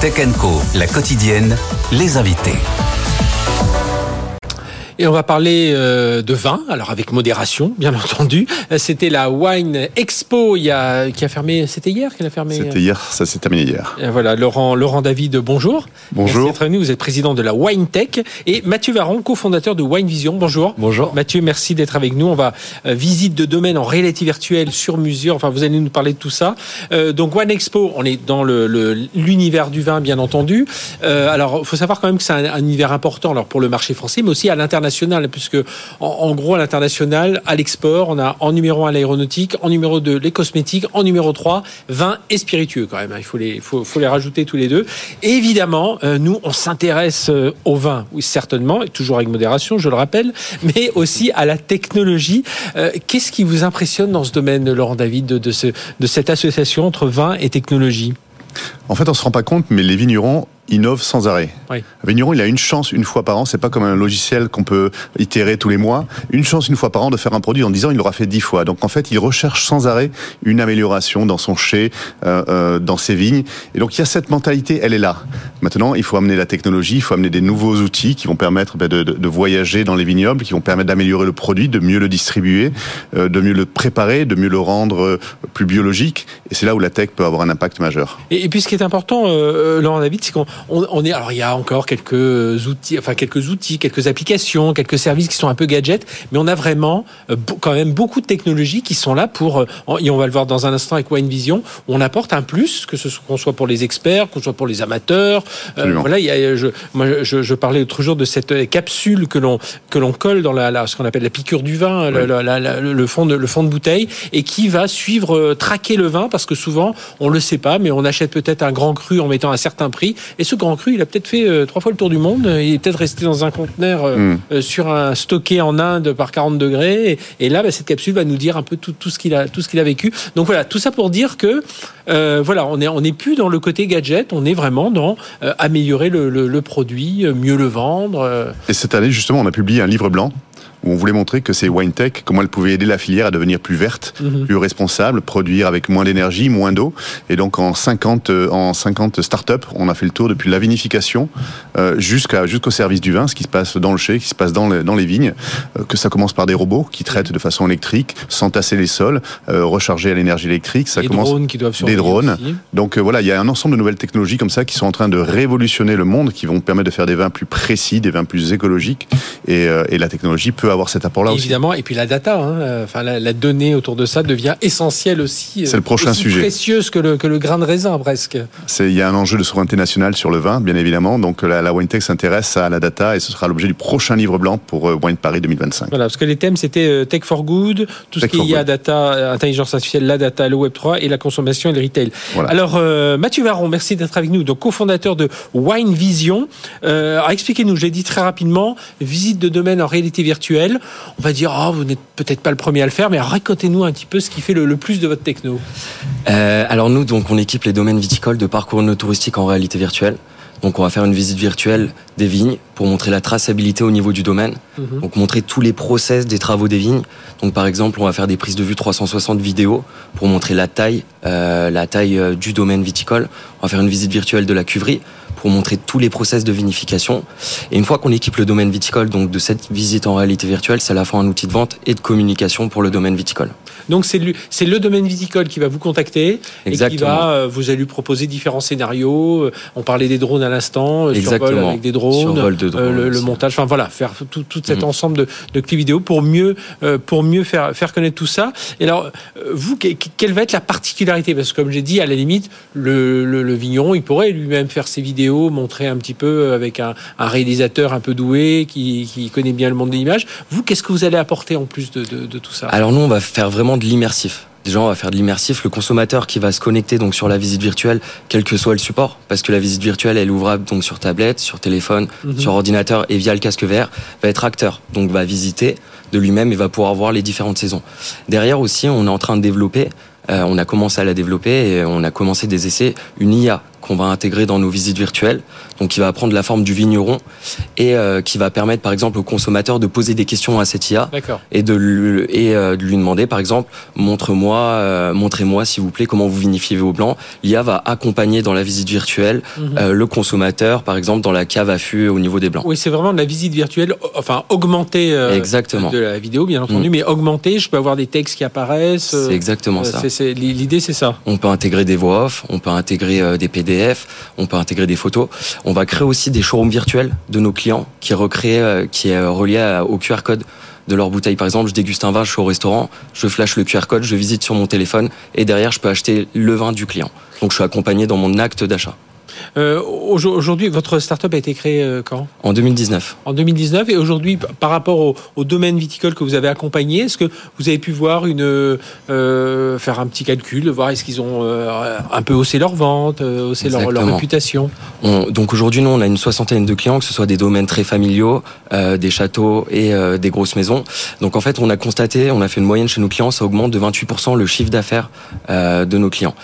Tech Co, la quotidienne, les invités. Et on va parler euh, de vin, alors avec modération, bien entendu. Euh, c'était la Wine Expo il y a, qui a fermé, c'était hier qu'elle a fermé C'était hier, ça s'est terminé hier. Et voilà, Laurent, Laurent David, bonjour. Bonjour. Merci d'être venu, vous êtes président de la Wine Tech. Et Mathieu Varon, cofondateur de Wine Vision, bonjour. Bonjour. Mathieu, merci d'être avec nous. On va euh, visite de domaine en réalité virtuelle sur mesure. Enfin, vous allez nous parler de tout ça. Euh, donc Wine Expo, on est dans l'univers le, du vin, bien entendu. Euh, alors, il faut savoir quand même que c'est un, un, univers important alors pour le marché français, mais aussi à l'international, puisque en, gros, à l'international, à l'export, on a en numéro 1 l'aéronautique, en numéro 2 les cosmétiques, en numéro 3 vin et spiritueux quand même. Hein. Il faut les, faut, les rajouter tous les deux. Évidemment, euh, nous, on s'intéresse euh, au vin, oui, certainement, toujours avec modération, je le rappelle, mais aussi à la technologie. Euh, Qu'est-ce qui vous impressionne dans ce domaine, Laurent David, de, de, ce, de cette association entre vin et technologie? En fait, on se rend pas compte, mais les vignerons innove sans arrêt. Oui. Vigneron, il a une chance une fois par an. C'est pas comme un logiciel qu'on peut itérer tous les mois. Une chance une fois par an de faire un produit en disant il l'aura fait dix fois. Donc en fait, il recherche sans arrêt une amélioration dans son chai, euh, euh, dans ses vignes. Et donc il y a cette mentalité, elle est là. Maintenant, il faut amener la technologie, il faut amener des nouveaux outils qui vont permettre ben, de, de, de, voyager dans les vignobles, qui vont permettre d'améliorer le produit, de mieux le distribuer, euh, de mieux le préparer, de mieux le rendre euh, plus biologique. Et c'est là où la tech peut avoir un impact majeur. Et, et puis ce qui est important, euh, Laurent David, c'est qu'on on, on, est alors il y a encore quelques outils, enfin quelques outils, quelques applications, quelques services qui sont un peu gadgets, mais on a vraiment euh, quand même beaucoup de technologies qui sont là pour euh, et on va le voir dans un instant avec Wine Vision, on apporte un plus que ce qu'on soit pour les experts, qu'on soit pour les amateurs. Euh, voilà, il y a, je, moi je, je, parlais l'autre jour de cette capsule que l'on que l'on colle dans la, la ce qu'on appelle la piqûre du vin, oui. la, la, le fond de le fond de bouteille et qui va suivre traquer le vin parce que souvent on le sait pas, mais on achète peut-être un grand cru en mettant un certain prix et ce grand cru, il a peut-être fait euh, trois fois le tour du monde. Il est peut-être resté dans un conteneur euh, mm. euh, sur un stocké en Inde par 40 degrés. Et, et là, bah, cette capsule va nous dire un peu tout, tout ce qu'il a, tout ce qu'il a vécu. Donc voilà, tout ça pour dire que voilà, on est, on n'est plus dans le côté gadget. On est vraiment dans améliorer le, le, le, produit, mieux le vendre. Et cette année, justement, on a publié un livre blanc où on voulait montrer que ces wine tech, comment elles pouvaient aider la filière à devenir plus verte, -hmm. plus responsable, produire avec moins d'énergie, moins d'eau. Et donc en 50 en 50 startups, on a fait le tour depuis la vinification euh, jusqu'à jusqu'au service du vin, ce qui se passe dans le chai, ce qui se passe dans les, dans les vignes, euh, que ça commence par des robots qui traitent de façon électrique, sans tasser les sols, euh, rechargés à l'énergie électrique. Ça des commence drones qui doivent des drones. Aussi. Donc euh, voilà, il y a un ensemble de nouvelles technologies comme ça qui sont en train de révolutionner le monde, qui vont permettre de faire des vins plus précis, des vins plus écologiques. Et, euh, et la technologie peut avoir cet apport-là aussi. Évidemment, et puis la data, hein, enfin la, la, donnée autour de ça devient essentielle aussi. C'est le prochain aussi sujet. précieuse que le, que le grain de raisin presque. Il y a un enjeu de souveraineté nationale sur le vin, bien évidemment. Donc la, la WineTech s'intéresse à la data et ce sera l'objet du prochain livre blanc pour euh, Wine Paris 2025. Voilà, parce que les thèmes c'était euh, Tech for Good, tout Tech ce qui est IA, data, intelligence artificielle, la data, le Web 3 et la consommation et le retail. Voilà. Alors euh, Mathieu Varon, merci d'être avec nous, donc cofondateur de Wine Vision. Euh, expliquez-nous, je l'ai dit très rapidement, visite de domaine en réalité virtuelle. On va dire, oh, vous n'êtes peut-être pas le premier à le faire, mais racontez-nous un petit peu ce qui fait le, le plus de votre techno. Euh, alors nous, donc, on équipe les domaines viticoles de parcours no touristique en réalité virtuelle. Donc on va faire une visite virtuelle des vignes pour montrer la traçabilité au niveau du domaine. Mhm. Mmh. Donc montrer tous les process des travaux des vignes. Donc par exemple, on va faire des prises de vue 360 vidéos pour montrer la taille, euh, la taille euh, du domaine viticole. On va faire une visite virtuelle de la cuverie pour montrer tous les process de vinification. Et une fois qu'on équipe le domaine viticole, donc de cette visite en réalité virtuelle, c'est à la fois un outil de vente et de communication pour le domaine viticole. Donc c'est le, domaine viticole qui va vous contacter Exactement. et qui va euh, vous allez lui proposer différents scénarios. On parlait des drones à l'instant, euh, survol avec des drones, de drones euh, le, le, montage, enfin voilà, faire tout, tout cet mmh. ensemble de, de, clips vidéo pour mieux euh, pour mieux faire faire connaître tout ça. Et alors vous, quelle va être la particularité? Parce que comme j'ai dit, à la limite, le, le, le vigneron, il pourrait lui-même faire ses vidéos, montrer un petit peu avec un, un réalisateur un peu doué qui, qui, connaît bien le monde de l'image. Vous, qu'est-ce que vous allez apporter en plus de, de, de tout ça? Alors nous, on va faire vraiment de l'immersif. Déjà, on va faire de l'immersif. Le consommateur qui va se connecter donc sur la visite virtuelle, quel que soit le support, parce que la visite virtuelle elle est ouvrable donc sur tablette, sur téléphone, Mhm. sur ordinateur et via le casque VR, va être acteur. Donc va visiter de lui-même et va pouvoir voir les différentes saisons. Derrière aussi, on est en train de développer. euh, on a commencé à la développer et on a commencé des essais, une IA qu'on va intégrer dans nos visites virtuelles, donc qui va prendre la forme du vigneron et euh, qui va permettre par exemple au consommateur de poser des questions à cette IA et de lui, et euh, de lui demander par exemple montre-moi euh, montrez-moi s'il vous plaît comment vous vinifiez vos blancs l'IA va accompagner dans la visite virtuelle Mhm. le consommateur par exemple dans la cave à fût au niveau des blancs Oui, c'est vraiment de la visite virtuelle, enfin augmentée Exactement. de la vidéo, bien entendu, Mm. mais augmentée. Je peux avoir des textes qui apparaissent. c'est exactement ça L'idée, c'est ça. on peut intégrer des voix off on peut intégrer des PDF on peut intégrer des photos on va créer aussi des showrooms virtuels de nos clients qui recréent euh, qui est euh, relié au QR code de leur bouteille. Par exemple, je déguste un vin, je suis au restaurant, je flash le QR code, je visite sur mon téléphone et derrière, je peux acheter le vin du client. Donc, je suis accompagné dans mon acte d'achat. Euh, aujo- Aujourd'hui, votre start-up a été créée euh, quand? En 2019. En 2019. Et aujourd'hui, par rapport au, au domaine viticole que vous avez accompagné, est-ce que vous avez pu voir une euh, faire un petit calcul, voir est-ce qu'ils ont euh, un peu haussé leur vente, haussé leur, réputation? On- donc aujourd'hui, nous, on a une soixantaine de clients, que ce soit des domaines très familiaux, des châteaux et des grosses maisons. Donc en fait, on a constaté, on a fait une moyenne chez nos clients, ça augmente de 28% le chiffre d'affaires de nos clients.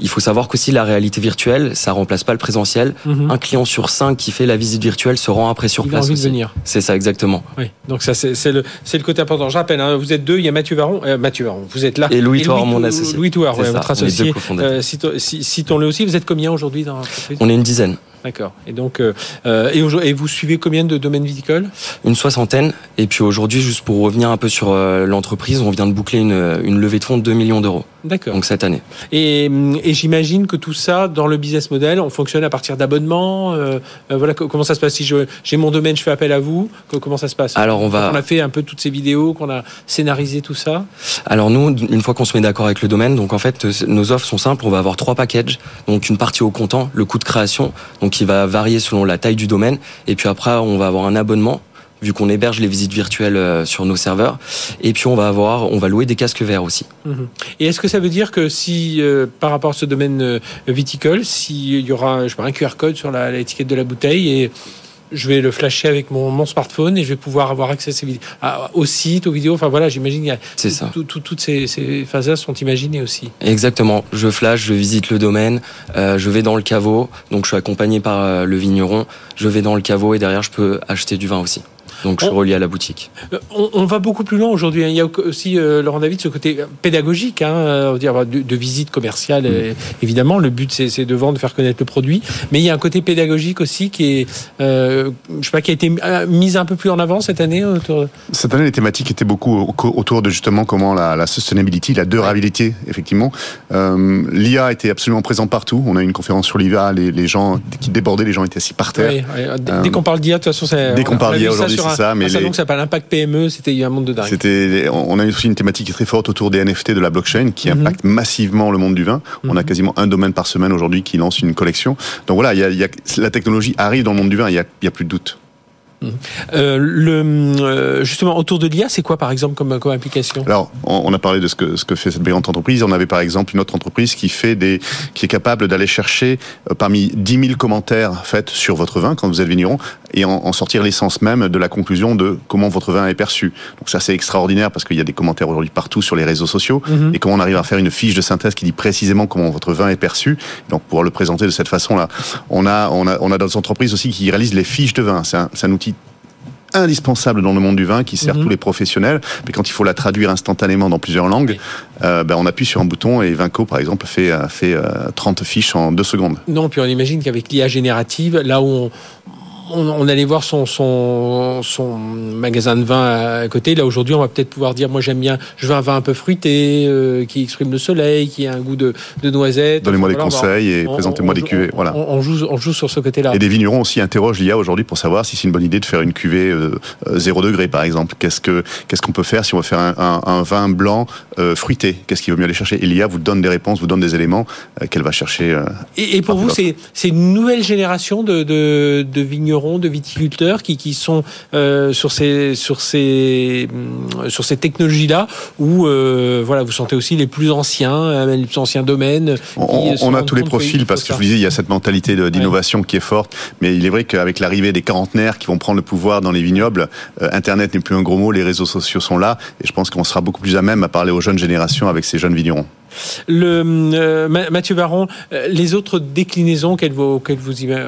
Il faut savoir qu'aussi la réalité virtuelle, ça remplace pas le présentiel. Mhm. Un client sur cinq qui fait la visite virtuelle se rend après sur Il place. C'est ça exactement. Oui. Donc ça, c'est le, c'est le côté important. Je rappelle, hein, vous êtes deux. Il y a Mathieu Varon, euh, Mathieu Varon. Vous êtes là. Et Louis Touard, Tou- mon associé. Louis Touard, ouais, votre associé. Euh, cito- ci- Citons-le aussi. Vous êtes combien aujourd'hui dans l'entreprise? On est une dizaine, D'accord. Et donc, euh, euh, et, vous suivez combien de domaines viticoles? Une soixantaine. Et puis aujourd'hui, juste pour revenir un peu sur euh, l'entreprise, on vient de boucler une, une levée de fonds de 2 millions d'euros. D'accord. Donc cette année. Et, et j'imagine que tout ça, dans le business model, on fonctionne à partir d'abonnements. euh, voilà, co- comment ça se passe? Si j'ai mon domaine, je fais appel à vous. co- Comment ça se passe? Alors on va. On a fait un peu toutes ces vidéos, qu'on a scénarisé tout ça? Alors nous, une fois qu'on se met d'accord avec le domaine, donc en fait, nos offres sont simples. On va avoir trois packages. Donc une partie au comptant, le coût de création, donc qui va varier selon la taille du domaine. Et puis après, on va avoir un abonnement vu qu'on héberge les visites virtuelles euh, sur nos serveurs. Et puis on va avoir, on va louer des casques verts aussi. Mhm. Et est-ce que ça veut dire que si, euh, par rapport à ce domaine euh, viticole, s'il y aura je sais un QR code sur l'étiquette de la bouteille et je vais le flasher avec mon, mon smartphone et je vais pouvoir avoir accès à au site, aux vidéos. Enfin voilà, j'imagine qu'il y a C'est ça. tout- tout- toutes ces, ces phases-là sont imaginées aussi. Exactement. Je flash, je visite le domaine, euh, je vais dans le caveau. Donc je suis accompagné par euh, le vigneron. Je vais dans le caveau et derrière je peux acheter du vin aussi. Donc je suis On- relié à la boutique. Euh, On, on va beaucoup plus loin aujourd'hui. hein. Il y a aussi, euh, Laurent David, ce côté pédagogique, hein, euh, on va dire, de, de visite commerciale. Mm. euh, évidemment, le but c'est de vendre, de faire connaître le produit. Mais il y a un côté pédagogique aussi qui est, euh, je sais pas, qui a été euh, mis un peu plus en avant cette année. Autour... Cette année, les thématiques étaient beaucoup au- autour de justement comment la, la sustainability, la durabilité, effectivement. Euh, L'IA était absolument présent partout. On a eu une conférence sur l'IA, les, les gens qui débordaient, les gens étaient assis par terre. Oui, oui. Dès, Euh, dès qu'on parle d'IA, de toute façon, c'est. dès qu'on parle d'IA aujourd'hui, sur un- ça, mais un salon les- qui s'appelle Impact PME, c'était un monde de dingue. C'était, on a aussi une thématique très forte autour des NFT de la blockchain qui Mhm. impacte massivement le monde du vin. On a Mhm. quasiment un domaine par semaine aujourd'hui qui lance une collection. Donc voilà, il y a, il y a- la technologie arrive dans le monde du vin. Il y a, il y a plus de doute. Euh, le, euh, justement, autour de l'IA, c'est quoi par exemple comme, comme application? Alors, on, on a parlé de ce que, ce que fait cette brillante entreprise. On avait par exemple une autre entreprise qui fait des, qui est capable d'aller chercher euh, parmi 10 000 commentaires faits sur votre vin quand vous êtes vigneron et en, en sortir l'essence même de la conclusion de comment votre vin est perçu. Donc ça, c'est extraordinaire parce qu'il y a des commentaires aujourd'hui partout sur les réseaux sociaux Mhm. et comment on arrive à faire une fiche de synthèse qui dit précisément comment votre vin est perçu. Donc pouvoir le présenter de cette façon-là. On a, on a, on a d'autres entreprises aussi qui réalisent les fiches de vin. C'est un, outil indispensable dans le monde du vin qui sert Mhm. tous les professionnels mais quand il faut la traduire instantanément dans plusieurs langues euh, ben, on appuie sur un bouton et Vinco par exemple fait, euh, fait euh, 30 fiches en deux secondes Non, puis on imagine qu'avec l'IA générative, là où on, on, on allait voir son, son, son magasin de vin à côté, là aujourd'hui, on va peut-être pouvoir dire, moi j'aime bien, je veux un vin un peu fruité, euh, qui exprime le soleil, qui a un goût de, de noisette. donnez-moi des Voilà, on va- conseils et présentez-moi des cuvées voilà On, joue, on joue sur ce côté-là. et des vignerons aussi interrogent l'IA aujourd'hui pour savoir si c'est une bonne idée de faire une cuvée euh, euh, 0 degré par exemple. Qu'est-ce que qu'est-ce qu'on peut faire si on veut faire un, un- un vin blanc euh, fruité? Qu'est-ce qu'il vaut mieux aller chercher? Et l'IA vous donne des réponses, vous donne des éléments euh, qu'elle va chercher. euh, Et, et pour vous, c'est c'est une nouvelle génération de, de, de vignerons vignerons, de viticulteurs qui, qui sont euh, sur ces sur ces hum, sur ces technologies-là ou euh, voilà, vous sentez aussi les plus anciens, euh, les plus anciens domaines. On, a tous les profils parce que je vous disais, il y a cette mentalité d'innovation qui est forte. Mais il est vrai qu'avec l'arrivée des quarantenaires qui vont prendre le pouvoir dans les vignobles, euh, Internet n'est plus un gros mot, les réseaux sociaux sont là. Et je pense qu'on sera beaucoup plus à même à parler aux jeunes générations avec ces jeunes vignerons. Le euh, Ma- Mathieu Baron, euh, les autres déclinaisons auxquelles vous,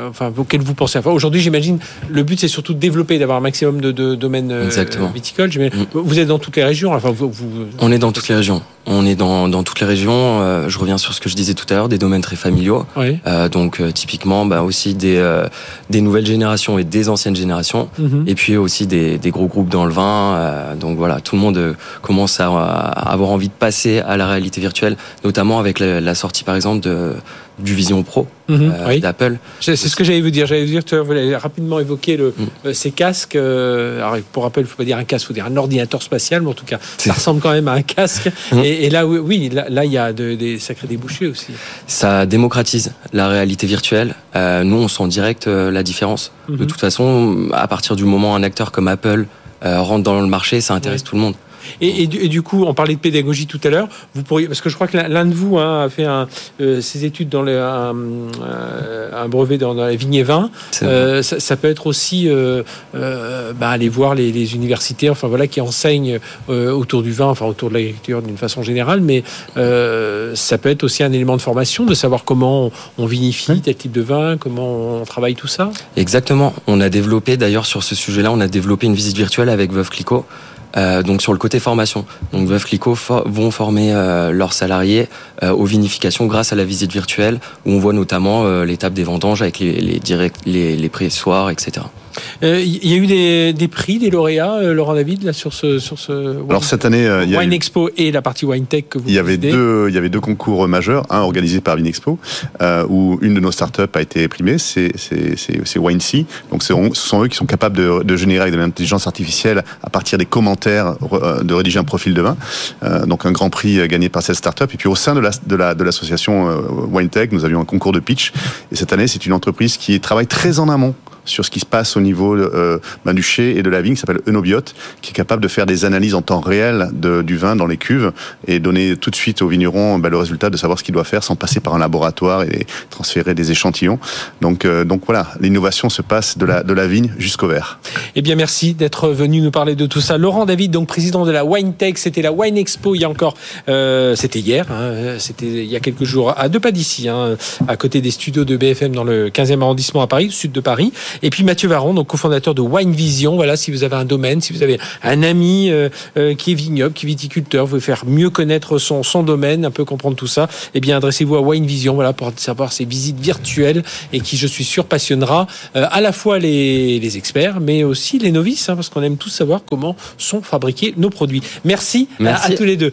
enfin, pensez. Enfin, aujourd'hui, j'imagine, le but c'est surtout de développer, d'avoir un maximum de, de domaines euh, Exactement. viticoles. J'imagine- Vous êtes dans toutes les régions. Enfin, vous, vous- On est dans toutes les régions. On est dans, dans toutes les régions. Euh, je reviens sur ce que je disais tout à l'heure, des domaines très familiaux. oui. Euh, donc euh, typiquement, bah, aussi des, euh, des nouvelles générations et des anciennes générations. Mhm. Et puis aussi des, des gros groupes dans le vin. Euh, donc voilà, tout le monde commence à, à avoir envie de passer à la réalité virtuelle, notamment avec la, la sortie par exemple de, du Vision Pro Mhm. euh, Oui. d'Apple. C'est ce que j'allais vous dire. J'allais vous dire, vous avez rapidement évoqué le, Mm. euh, ces casques. euh, alors, pour rappel, il ne faut pas dire un casque, il faut dire un ordinateur spatial, mais en tout cas, ça ressemble quand même à un casque. Mm. Et, et là, oui, là, là, il y a de- des sacrés débouchés aussi. Ça démocratise la réalité virtuelle. Nous, on sent direct la différence. De Mhm. toute façon, à partir du moment où un acteur comme Apple rentre dans le marché, ça intéresse tout le monde. Et, et du, et du coup, on parlait de pédagogie tout à l'heure. Vous pourriez, parce que je crois que l'un de vous hein, a fait un, euh, ses études dans le, un, euh, un brevet dans, dans la vigne et vin. Euh, ça, ça peut être aussi euh, bah, aller voir les, les universités, enfin voilà, qui enseignent autour du vin, enfin autour de l'agriculture d'une façon générale, mais ça peut être aussi un élément de formation de savoir comment on, on vinifie tel type de vin, comment on travaille tout ça. Exactement. On a développé, d'ailleurs, sur ce sujet-là, on a développé une visite virtuelle avec Veuve Clicquot. Euh, donc sur le côté formation. Donc Veuve vont former euh, leurs salariés euh, aux vinifications grâce à la visite virtuelle où on voit notamment l'étape des vendanges avec les, les, les, les etc. Euh, Il y a eu des, des prix, des lauréats, euh, Laurent David, là, sur ce, sur ce Alors cette année, euh, il y a Wine eu- Expo et la partie Wine Tech que vous Il y avait deux, il y avait deux concours majeurs, un organisé par Vinexpo, euh, où une de nos startups a été primée, c'est WineSea. Donc ce sont eux qui sont capables de, de générer avec de l'intelligence artificielle à partir des commentaires euh, de rédiger un profil de vin. Euh, donc un grand prix euh, gagné par cette startup. Et puis au sein de la de la de l'association euh, WineTech, nous avions un concours de pitch. Et cette année, c'est une entreprise qui travaille très en amont sur ce qui se passe au niveau euh, ben, du chai et de la vigne, qui s'appelle Enobiot, qui est capable de faire des analyses en temps réel de, du vin dans les cuves et donner tout de suite au vigneron ben, le résultat de savoir ce qu'il doit faire sans passer par un laboratoire et transférer des échantillons. Donc, euh, donc voilà, l'innovation se passe de la, de la vigne jusqu'au verre. Eh bien, merci d'être venu nous parler de tout ça. Laurent David, donc président de la Wine Tech, c'était la Wine Expo il y a encore, euh, c'était hier, hein, c'était il y a quelques jours, à deux pas d'ici, hein, à côté des studios de BFM dans le 15e arrondissement à Paris, sud de Paris. Et puis Mathieu Varon, donc cofondateur de Wine Vision. Voilà, si vous avez un domaine, si vous avez un ami euh, euh, qui est vignoble, qui est viticulteur, vous voulez faire mieux connaître son, son domaine, un peu comprendre tout ça, eh bien adressez-vous à Wine Vision, voilà, pour savoir ces visites virtuelles et qui, je suis sûr, passionnera euh, à la fois les, les experts, mais aussi les novices, hein, parce qu'on aime tous savoir comment sont fabriqués nos produits. Merci, à- Merci. à tous les deux.